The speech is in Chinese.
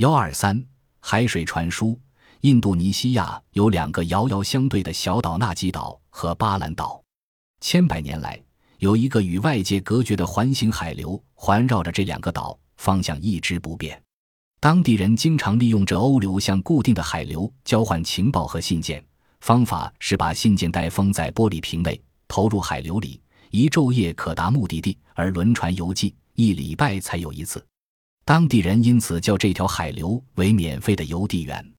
幺二三海水传输。印度尼西亚有两个遥遥相对的小岛——纳吉岛和巴兰岛。千百年来，有一个与外界隔绝的环形海流环绕着这两个岛，方向一直不变。当地人经常利用这欧流向固定的海流交换情报和信件，方法是把信件袋封在玻璃瓶内，投入海流里，一昼夜可达目的地，而轮船游记一礼拜才有一次。当地人因此叫这条海流为“免费的邮递员”。